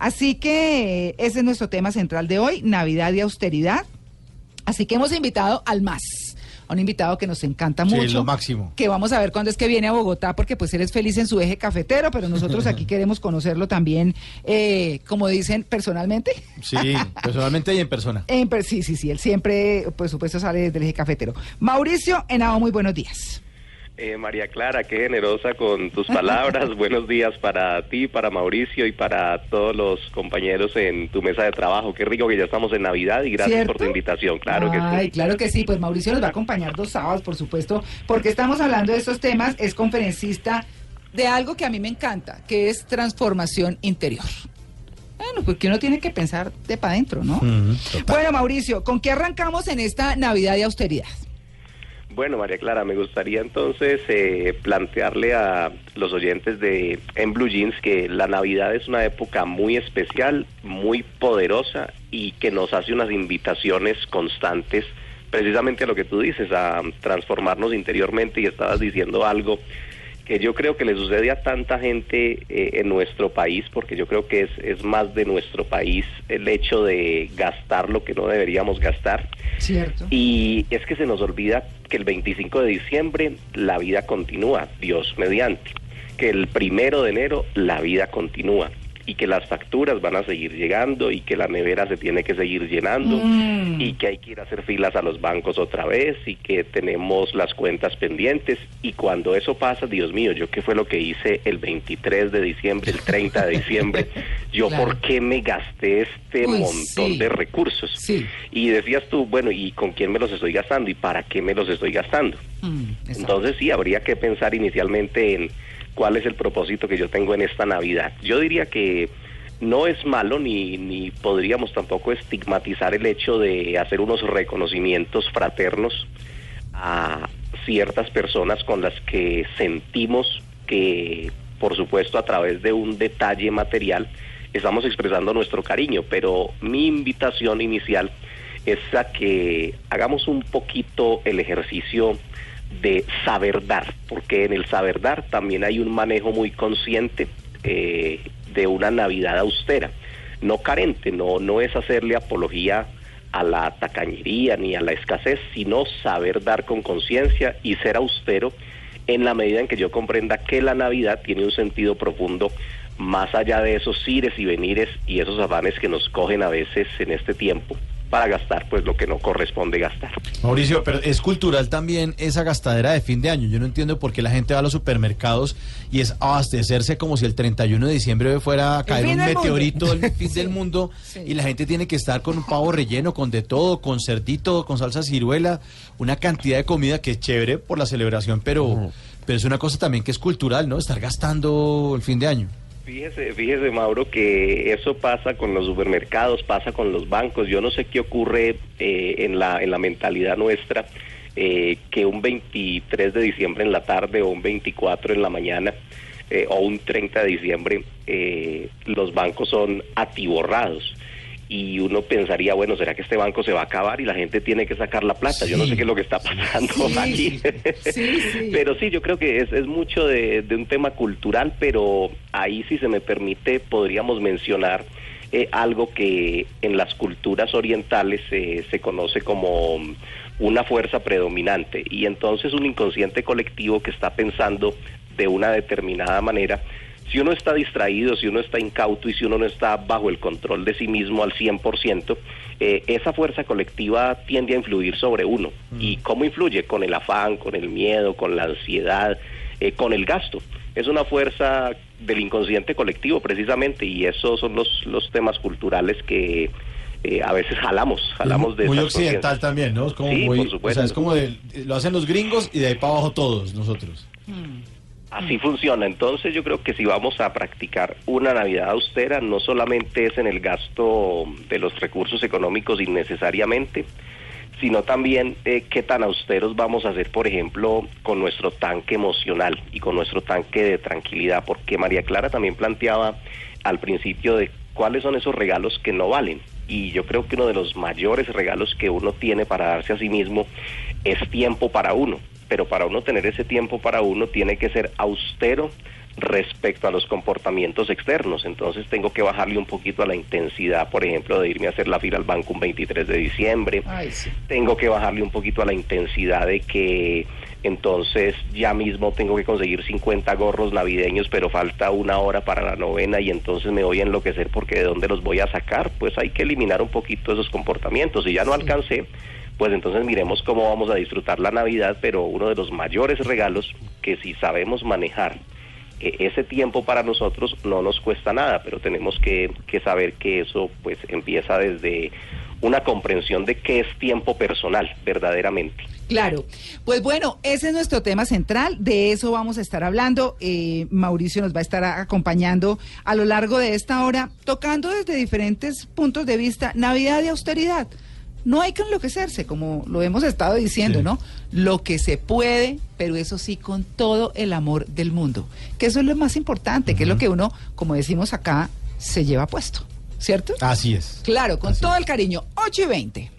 Así que ese es nuestro tema central de hoy, Navidad y austeridad. Así que hemos invitado al más. a Un invitado que nos encanta Sí, mucho. lo máximo. Que vamos a ver cuándo es que viene a Bogotá, porque pues él es feliz en su eje cafetero, pero nosotros aquí queremos conocerlo también, eh, como dicen, personalmente. Sí, personalmente y en persona. En per- sí, sí, sí, él siempre, por supuesto, sale del eje cafetero. Mauricio Henao, muy buenos días. Eh, María Clara, qué generosa con tus palabras. Buenos días para ti, para Mauricio y para todos los compañeros en tu mesa de trabajo. Qué rico que ya estamos en Navidad y gracias ¿Cierto? por tu invitación. Claro Ay, que sí. claro que sí. Pues Mauricio nos va a acompañar dos sábados, por supuesto, porque estamos hablando de estos temas. Es conferencista de algo que a mí me encanta, que es transformación interior. Bueno, porque uno tiene que pensar de para adentro, ¿no? Bueno, Mauricio, ¿con qué arrancamos en esta Navidad de austeridad? Bueno, María Clara, me gustaría entonces eh, plantearle a los oyentes de En Blue Jeans que la Navidad es una época muy especial, muy poderosa y que nos hace unas invitaciones constantes precisamente a lo que tú dices, a transformarnos interiormente y estabas diciendo algo que yo creo que le sucede a tanta gente eh, en nuestro país, porque yo creo que es, es más de nuestro país el hecho de gastar lo que no deberíamos gastar. Cierto. Y es que se nos olvida que el 25 de diciembre la vida continúa, Dios mediante. Que el primero de enero la vida continúa. Y que las facturas van a seguir llegando y que la nevera se tiene que seguir llenando Mm. y que hay que ir a hacer filas a los bancos otra vez y que tenemos las cuentas pendientes y cuando eso pasa, Dios mío, yo qué fue lo que hice el 23 de diciembre, el 30 de diciembre, yo Claro. por qué me gasté este Uy, montón sí. de recursos. Sí. Y decías tú, bueno, ¿y con quién me los estoy gastando y para qué me los estoy gastando? Mm. Entonces sí, habría que pensar inicialmente en cuál es el propósito que yo tengo en esta Navidad. Yo diría que no es malo ni, ni podríamos tampoco estigmatizar el hecho de hacer unos reconocimientos fraternos a ciertas personas con las que sentimos que, por supuesto, a través de un detalle material, estamos expresando nuestro cariño, pero mi invitación inicial es a que hagamos un poquito el ejercicio de saber dar, porque en el saber dar también hay un manejo muy consciente eh, de una Navidad austera, no carente, no, no es hacerle apología a la tacañería ni a la escasez, sino saber dar con conciencia y ser austero en la medida en que yo comprenda que la Navidad tiene un sentido profundo más allá de esos ires y venires y esos afanes que nos cogen a veces en este tiempo para gastar pues lo que no corresponde gastar. Mauricio, pero es cultural también esa gastadera de fin de año. Yo no entiendo por qué la gente va a los supermercados y es abastecerse como si el 31 de diciembre fuera a caer un del meteorito mundo. el fin del mundo Sí. y la gente tiene que estar con un pavo relleno, con de todo, con cerdito, con salsa ciruela, una cantidad de comida que es chévere por la celebración, pero, pero es una cosa también que es cultural, ¿no? Estar gastando el fin de año. Fíjese, fíjese Mauro que eso pasa con los supermercados, pasa con los bancos. Yo no sé qué ocurre eh, en la en la mentalidad nuestra eh, que un 23 de diciembre en la tarde o un 24 en la mañana eh, o un 30 de diciembre eh, los bancos son atiborrados y uno pensaría bueno será que este banco se va a acabar y la gente tiene que sacar la plata. Yo no sé qué es lo que está pasando Sí, aquí. sí. Pero sí, yo creo que es, es mucho de, de un tema cultural, pero ahí si se me permite podríamos mencionar eh, algo que en las culturas orientales eh, se conoce como una fuerza predominante y entonces un inconsciente colectivo que está pensando de una determinada manera si uno está distraído, si uno está incauto y si uno no está bajo el control de sí mismo al 100%, eh, esa fuerza colectiva tiende a influir sobre uno. ¿Y cómo influye? Con el afán, con el miedo, con la ansiedad, eh, con el gasto. Es una fuerza del inconsciente colectivo precisamente y esos son los, los temas culturales que eh, a veces jalamos, jalamos de muy occidental también, ¿no? Es como Sí, muy, por o supuesto. sea, es como de- lo hacen los gringos y de ahí para abajo todos nosotros. Así funciona. Entonces yo creo que si vamos a practicar una Navidad austera, no solamente es en el gasto de los recursos económicos innecesariamente, sino también eh, qué tan austeros vamos a hacer, por ejemplo, con nuestro tanque emocional y con nuestro tanque de tranquilidad, porque María Clara también planteaba al principio de cuáles son esos regalos que no valen. Y yo creo que uno de los mayores regalos que uno tiene para darse a sí mismo es tiempo para uno pero para uno tener ese tiempo para uno tiene que ser austero respecto a los comportamientos externos. Entonces tengo que bajarle un poquito a la intensidad, por ejemplo, de irme a hacer la fila al banco un 23 de diciembre. Ay, sí. Tengo que bajarle un poquito a la intensidad de que entonces ya mismo tengo que conseguir 50 gorros navideños, pero falta una hora para la novena y entonces me voy a enloquecer porque de dónde los voy a sacar. Pues hay que eliminar un poquito esos comportamientos. Si ya no alcancé, pues entonces miremos cómo vamos a disfrutar la Navidad, pero uno de los mayores regalos que si sabemos manejar eh, ese tiempo para nosotros no nos cuesta nada, pero tenemos que, que saber que eso pues empieza desde una comprensión de qué es tiempo personal verdaderamente. Claro, pues bueno, ese es nuestro tema central, de eso vamos a estar hablando. Eh, Mauricio nos va a estar acompañando a lo largo de esta hora, tocando desde diferentes puntos de vista Navidad y austeridad. No hay que enloquecerse, como lo hemos estado diciendo, Sí. ¿no? Lo que se puede, pero eso sí con todo el amor del mundo. Que eso es lo más importante, que es lo que uno, como decimos acá, se lleva puesto, ¿cierto? Así es. Claro, con Así todo es. el cariño. 8 y 20.